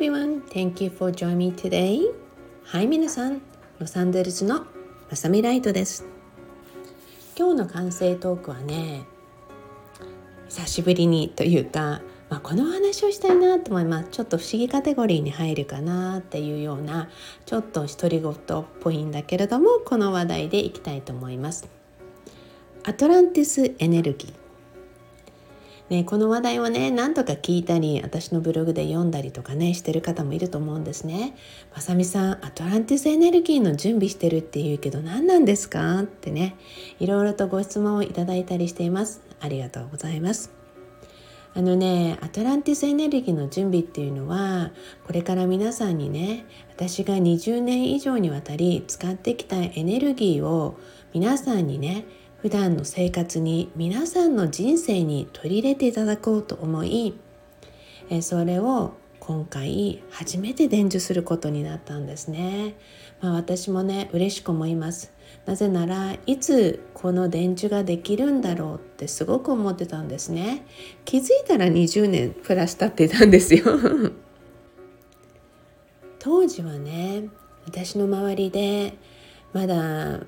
everyone, thank you for joining me today. はい、皆さん、ロサンゼルスのまさみライトです。今日の完成トークはね、久しぶりにというか、まあ、この話をしたいなと思いますちょっと不思議カテゴリーに入るかなっていうようなちょっと独り言っぽいんだけれどもこの話題でいきたいと思いますアトランティスエネルギーね、この話題をね何とか聞いたり私のブログで読んだりとかねしてる方もいると思うんですね。まさみさんアトランティスエネルギーの準備してるって言うけど何なんですか？ってねいろいろとご質問をいただいたりしています。ありがとうございます。あのねアトランティスエネルギーの準備っていうのはこれから皆さんにね私が20年以上にわたり使ってきたエネルギーを皆さんにね普段の生活に皆さんの人生に取り入れていただこうと思いそれを今回初めて伝授することになったんですね、まあ、私もね嬉しく思います。なぜならいつこの伝授ができるんだろうってすごく思ってたんですね。気づいたら20年プラス経ってたんですよ。当時はね私の周りでまだ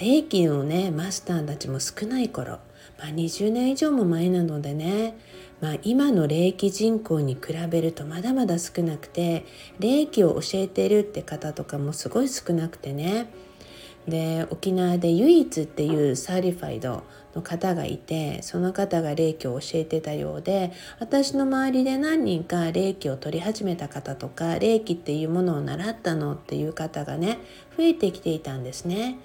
霊気のねマスターたちも少ない頃、まあ、20年以上も前なのでね、まあ、今の霊気人口に比べるとまだまだ少なくて霊気を教えてるって方とかもすごい少なくてねで沖縄で唯一っていうサーリファイドの方がいてその方が霊気を教えてたようで私の周りで何人か霊気を取り始めた方とか霊気っていうものを習ったのっていう方がね増えてきていたんですね。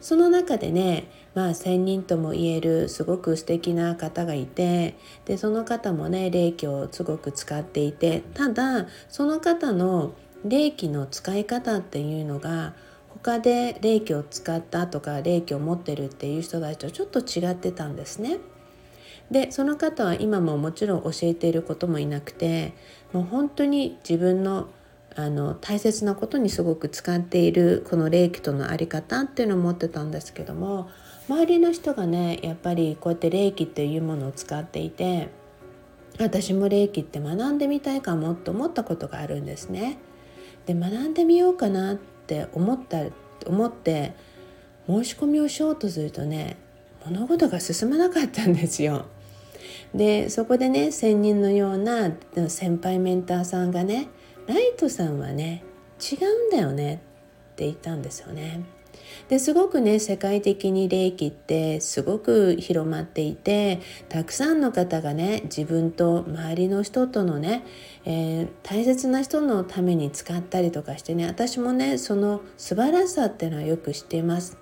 その中でねまあ仙人とも言えるすごく素敵な方がいてでその方もね霊気をすごく使っていてただその方の霊気の使い方っていうのが他で霊気を使ったとか霊気を持ってるっていう人たちとちょっと違ってたんですね。でその方は今ももちろん教えていることもいなくてもう本当に自分のあの大切なことにすごく使っているこの霊気との在り方っていうのを持ってたんですけども周りの人がねやっぱりこうやって霊気っていうものを使っていて私も霊気って学んでみたいかもと思ったことがあるんですね。で学んでみようかなって思った思って申し込みをしようとするとね物事が進まなかったんですよ。でそこでね専任のような先輩メンターさんがねライトさんはね違うんだよねって言ったんですよね。ですごくね世界的に霊気ってすごく広まっていてたくさんの方がね自分と周りの人とのね、えー、大切な人のために使ったりとかしてね私もねその素晴らしさっていうのはよく知っています。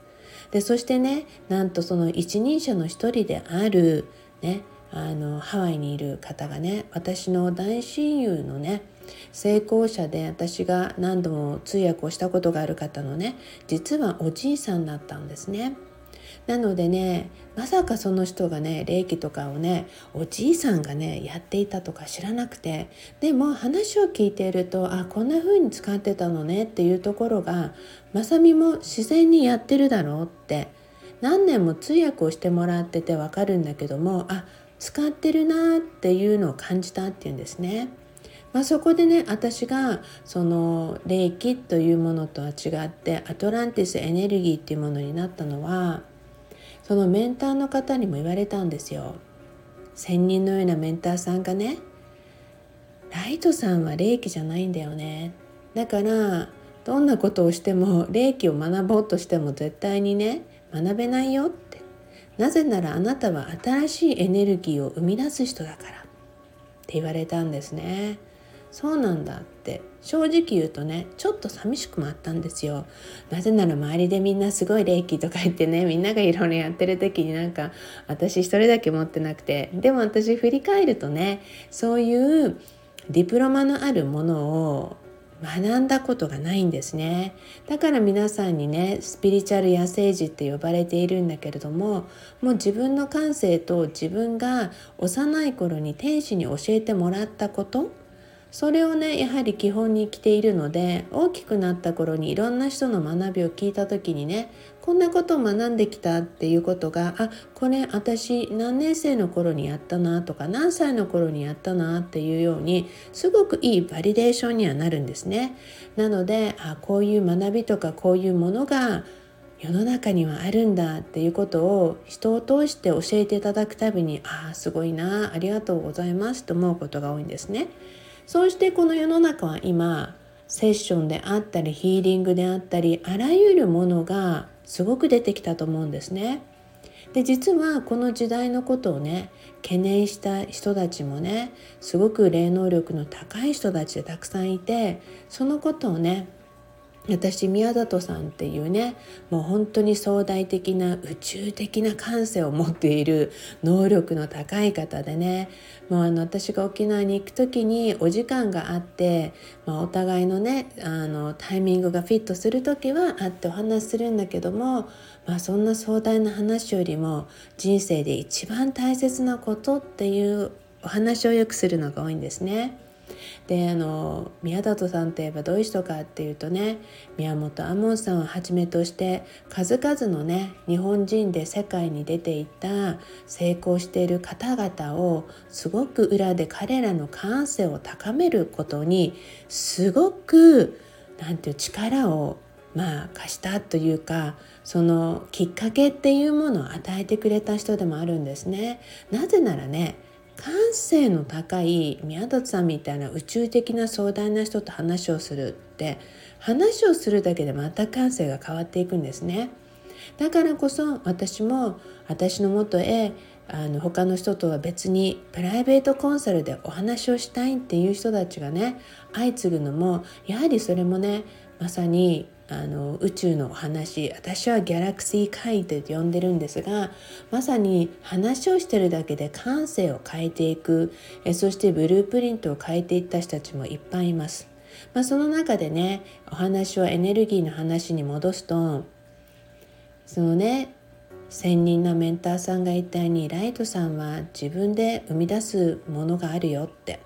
でそしてねなんとその一人者の一人であるねあのハワイにいる方がね私の大親友のね成功者で私が何度も通訳をしたことがある方のね実はおじいさんだったんですね。なのでねまさかその人がね霊気とかをねおじいさんがねやっていたとか知らなくてでも話を聞いているとあこんな風に使ってたのねっていうところがまさみも自然にやってるだろうって何年も通訳をしてもらっててわかるんだけどもあ使ってるなっていうのを感じたっていうんですね。まあ、そこでね私がその霊気というものとは違ってアトランティスエネルギーっていうものになったのはそのメンターの方にも言われたんですよ。仙人のようなメンターさんがねライトさんは霊気じゃないんだよね。だからどんなことをしても霊気を学ぼうとしても絶対にね学べないよってなぜならあなたは新しいエネルギーを生み出す人だからって言われたんですね。そうなんだって。正直言うとねちょっと寂しくもあったんですよ。なぜなら周りでみんなすごい霊気とか言ってねみんながいろいろやってる時になんか私一人だけ持ってなくてでも私振り返るとねそういうディプロマのあるものを学んだことがないんですね。だから皆さんにねスピリチュアル野生児って呼ばれているんだけれどももう自分の感性と自分が幼い頃に天使に教えてもらったことそれをねやはり基本に来ているので大きくなった頃にいろんな人の学びを聞いた時にねこんなことを学んできたっていうことがあこれ私何年生の頃にやったなとか何歳の頃にやったなっていうようにすごくいいバリデーションにはなるんですね。なのであこういう学びとかこういうものが世の中にはあるんだっていうことを人を通して教えていただくたびにああすごいなありがとうございますと思うことが多いんですね。そうしてこの世の中は今セッションであったりヒーリングであったりあらゆるものがすごく出てきたと思うんですね。で実はこの時代のことをね懸念した人たちもねすごく霊能力の高い人たちでたくさんいてそのことをね私宮里さんっていうねもう本当に壮大的な宇宙的な感性を持っている能力の高い方でねもうあの私が沖縄に行く時にお時間があって、まあ、お互いのねあのタイミングがフィットする時は会ってお話しするんだけども、まあ、そんな壮大な話よりも人生で一番大切なことっていうお話をよくするのが多いんですね。であの宮里さんといえばどういう人かっていうとね宮本亞門さんをはじめとして数々のね日本人で世界に出ていった成功している方々をすごく裏で彼らの感性を高めることにすごくなんていう力をまあ貸したというかそのきっかけっていうものを与えてくれた人でもあるんですね。なぜならね感性の高い宮里さんみたいな宇宙的な壮大な人と話をするって話をするだけでまた感性が変わっていくんですね。だからこそ私も私のもとへあの他の人とは別にプライベートコンサルでお話をしたいっていう人たちがね相次ぐのもやはりそれもねまさにあの宇宙のお話私はギャラクシー会って呼んでるんですがまさに話をしてるだけで感性を変えていくえそしてブループリントを変えていった人たちもいっぱいいます。まあ、その中でねお話をエネルギーの話に戻すとそのね専任のメンターさんが言ったようにライトさんは自分で生み出すものがあるよって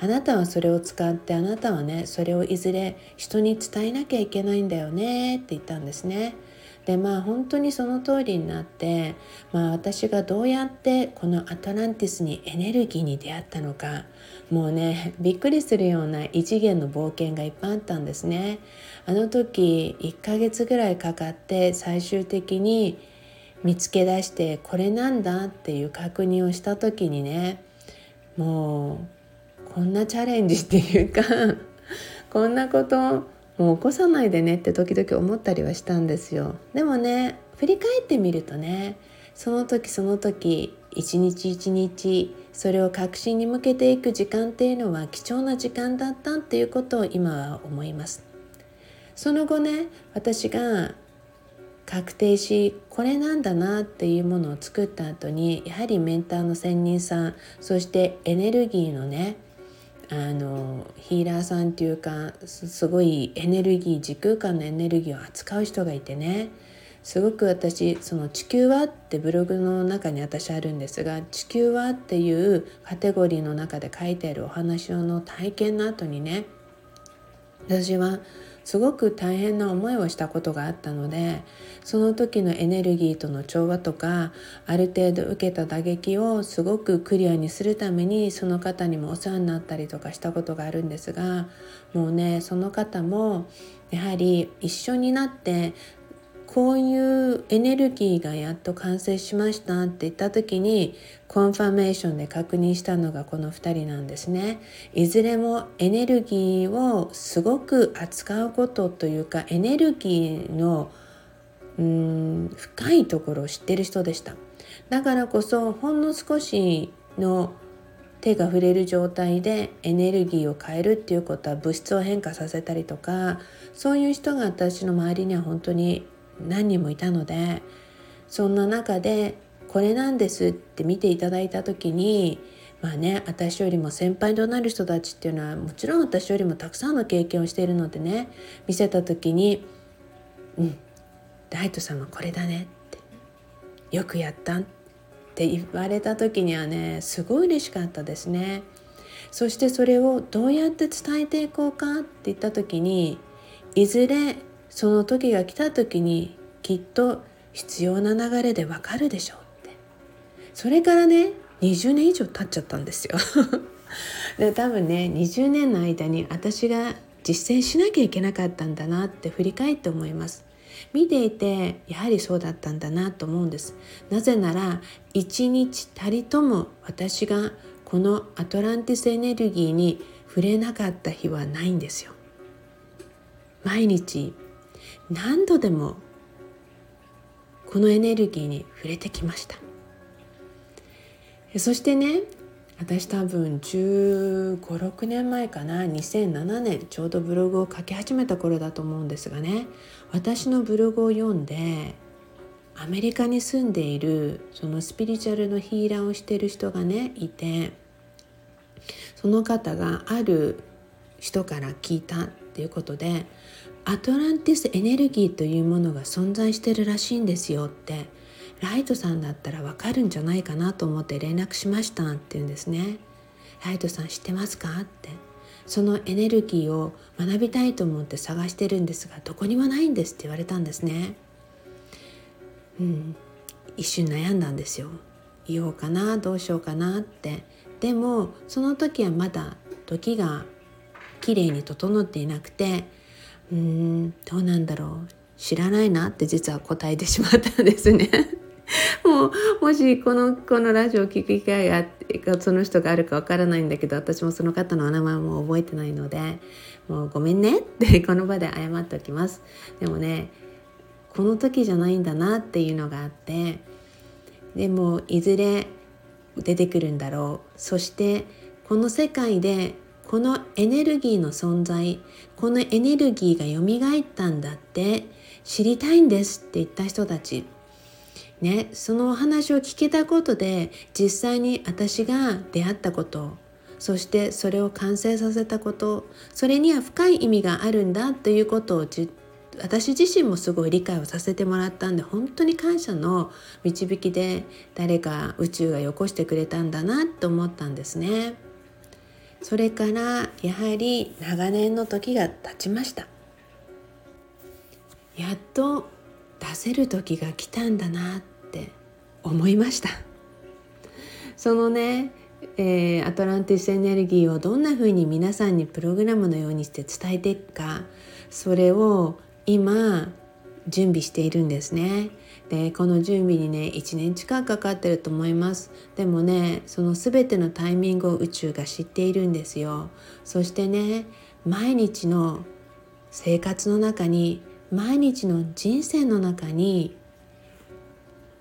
あなたはそれを使ってあなたはねそれをいずれ人に伝えなきゃいけないんだよねって言ったんですね。でまあ本当にその通りになって、まあ、私がどうやってこのアトランティスにエネルギーに出会ったのかもうねびっくりするような異次元の冒険がいっぱいあったんですね。あの時1ヶ月ぐらいかかって最終的に見つけ出してこれなんだっていう確認をした時にねもうこんなチャレンジっていうか こんなこともう起こさないでねって時々思ったりはしたんですよ。でもね振り返ってみるとねその時その時一日一日それを確信に向けていく時間っていうのは貴重な時間だったっていうことを今は思います。その後ね私が確定しこれなんだなっていうものを作った後にやはりメンターの専任さんそしてエネルギーのねあのヒーラーさんっていうかすごいエネルギー時空間のエネルギーを扱う人がいてねすごく私その「地球は?」ってブログの中に私あるんですが「地球は?」っていうカテゴリーの中で書いてあるお話の体験の後にね私はすごく大変な思いをしたことがあったのでその時のエネルギーとの調和とかある程度受けた打撃をすごくクリアにするためにその方にもお世話になったりとかしたことがあるんですがもうねその方もやはり一緒になってこういうエネルギーがやっと完成しましたって言った時にコンファメーションで確認したのがこの2人なんですね。いずれもエネルギーをすごく扱うことというかエネルギーのうん深いところを知ってる人でした。だからこそほんの少しの手が触れる状態でエネルギーを変えるっていうことは物質を変化させたりとかそういう人が私の周りには本当に何人もいたのでそんな中でこれなんですって見ていただいた時にまあね私よりも先輩となる人たちっていうのはもちろん私よりもたくさんの経験をしているのでね見せた時に「うんライトさんはこれだね」って「よくやった」って言われた時にはねすごい嬉しかったですね。そしてそれをどうやって伝えていこうかって言った時にいずれその時が来た時にきっと必要な流れでわかるでしょうって。それからね20年以上経っちゃったんですよ。で多分ね20年の間に私が実践しなきゃいけなかったんだなって振り返って思います。見ていてやはりそうだったんだなと思うんです。なぜなら一日たりとも私がこのアトランティスエネルギーに触れなかった日はないんですよ。毎日何度でもこのエネルギーに触れてきました。そしてね私多分1 5 6年前かな2007年ちょうどブログを書き始めた頃だと思うんですがね私のブログを読んでアメリカに住んでいるそのスピリチュアルのヒーラーをしてる人がねいてその方がある人から聞いたっていうことでアトランティスエネルギーというものが存在してるらしいんですよって。ライトさんだったらわかるんじゃないかなと思って連絡しましたって言うんですね。ライトさん知ってますかって。そのエネルギーを学びたいと思って探してるんですがどこにもないんですって言われたんですね。うん。一瞬悩んだんですよ。言おうかなどうしようかなって。でもその時はまだ時が綺麗に整っていなくてうーんどうなんだろう。知らないなって実は答えてしまったんですね。もうもしこのこのラジオを聴く機会があってその人があるかわからないんだけど私もその方のお名前も覚えてないのでもうごめんねってこの場で謝っておきます。でもねこの時じゃないんだなっていうのがあってでもいずれ出てくるんだろう。そしてこの世界でこのエネルギーの存在このエネルギーがよみがえったんだって知りたいんですって言った人たちね、そのお話を聞けたことで実際に私が出会ったことそしてそれを完成させたことそれには深い意味があるんだということを私自身もすごい理解をさせてもらったんで本当に感謝の導きで誰か宇宙がよこしてくれたんだなと思ったんですね。それからやはり長年の時が経ちました。やっと出せる時が来たんだなって思いましたそのね、えー、アトランティスエネルギーをどんな風に皆さんにプログラムのようにして伝えていくかそれを今準備しているんですね。でこの準備にね1年近くかかってると思います。でもねその全てのタイミングを宇宙が知っているんですよ。そしてね毎日の生活の中に毎日の人生の中に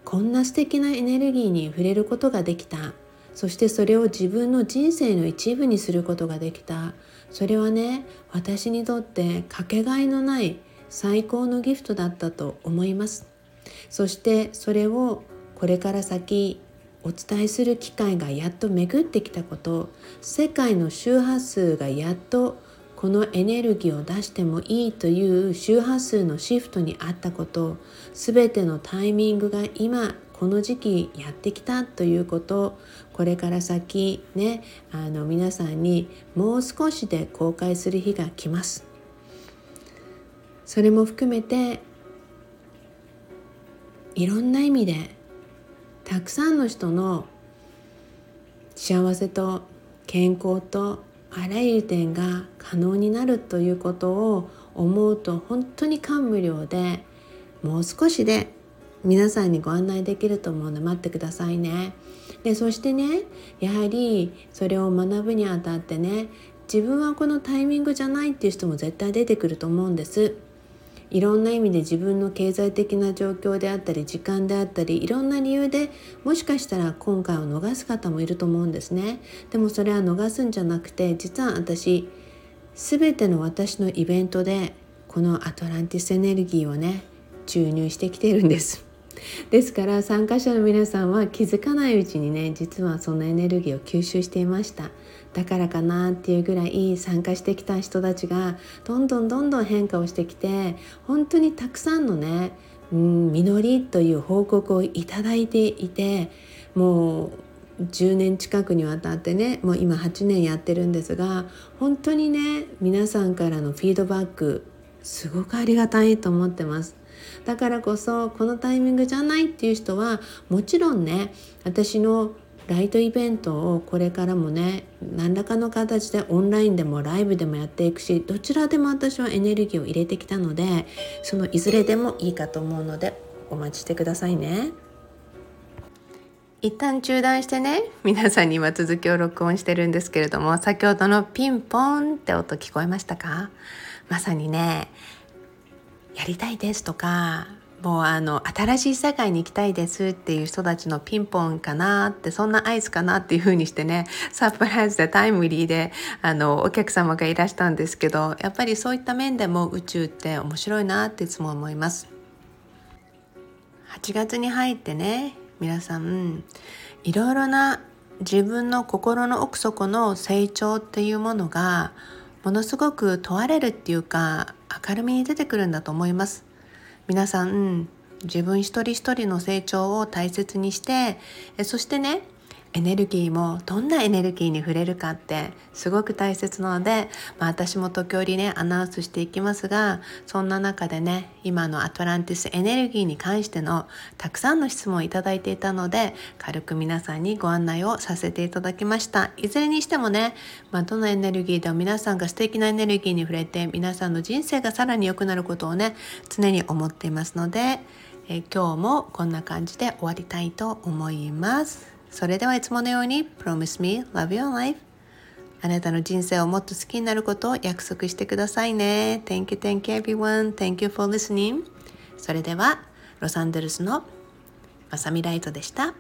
こんな素敵なエネルギーに触れることができた。そしてそれを自分の人生の一部にすることができた。それはね私にとってかけがえのない最高のギフトだったと思います。そしてそれをこれから先お伝えする機会がやっと巡ってきたこと世界の周波数がやっとこのエネルギーを出してもいいという周波数のシフトにあったこと全てのタイミングが今この時期やってきたということこれから先ねあの皆さんにもう少しで公開する日が来ます。それも含めていろんな意味でたくさんの人の幸せと健康とあらゆる点が可能になるということを思うと本当に感無量でもう少しで皆さんにご案内できると思うので待ってくださいね。でそしてねやはりそれを学ぶにあたってね自分はこのタイミングじゃないっていう人も絶対出てくると思うんです。いろんな意味で自分の経済的な状況であったり時間であったりいろんな理由でもしかしたら今回を逃す方もいると思うんですね。でもそれは逃すんじゃなくて実は私全ての私のイベントでこのアトランティスエネルギーをね注入してきているんです。ですから参加者の皆さんは気づかないうちにね実はそのエネルギーを吸収していました。だからかなっていうぐらい参加してきた人たちがどんどんどんどん変化をしてきて本当にたくさんのね、うん、実りという報告をいただいていてもう10年近くにわたってねもう今8年やってるんですが本当にね皆さんからのフィードバックすごくありがたいと思ってます。だからこそこのタイミングじゃないっていう人はもちろんね私のライトイベントをこれからもね何らかの形でオンラインでもライブでもやっていくしどちらでも私はエネルギーを入れてきたのでそのいずれでもいいかと思うのでお待ちしてくださいね。一旦中断してね皆さんに今続きを録音してるんですけれども先ほどのピンポンって音聞こえましたか？まさにねやりたいですとかもうあの新しい世界に行きたいですっていう人たちのピンポンかなってそんな合図かなっていう風にしてねサプライズでタイムリーであのお客様がいらしたんですけどやっぱりそういった面でも宇宙って面白いなっていつも思います。8月に入ってね皆さんいろいろな自分の心の奥底の成長っていうものがものすごく問われるっていうか明るみに出てくるんだと思います。皆さん自分一人一人の成長を大切にしてそしてねエネルギーもどんなエネルギーに触れるかってすごく大切なので、まあ、私も時折ねアナウンスしていきますがそんな中でね今のアトランティスエネルギーに関してのたくさんの質問をいただいていたので軽く皆さんにご案内をさせていただきましたいずれにしてもね、まあ、どのエネルギーでも皆さんが素敵なエネルギーに触れて皆さんの人生がさらに良くなることをね常に思っていますのでえ今日もこんな感じで終わりたいと思います。それではいつものように Promise me love your life あなたの人生をもっと好きになることを約束してくださいね Thank you, thank you everyone Thank you for listening それではロサンゼルスのまさみライトでした。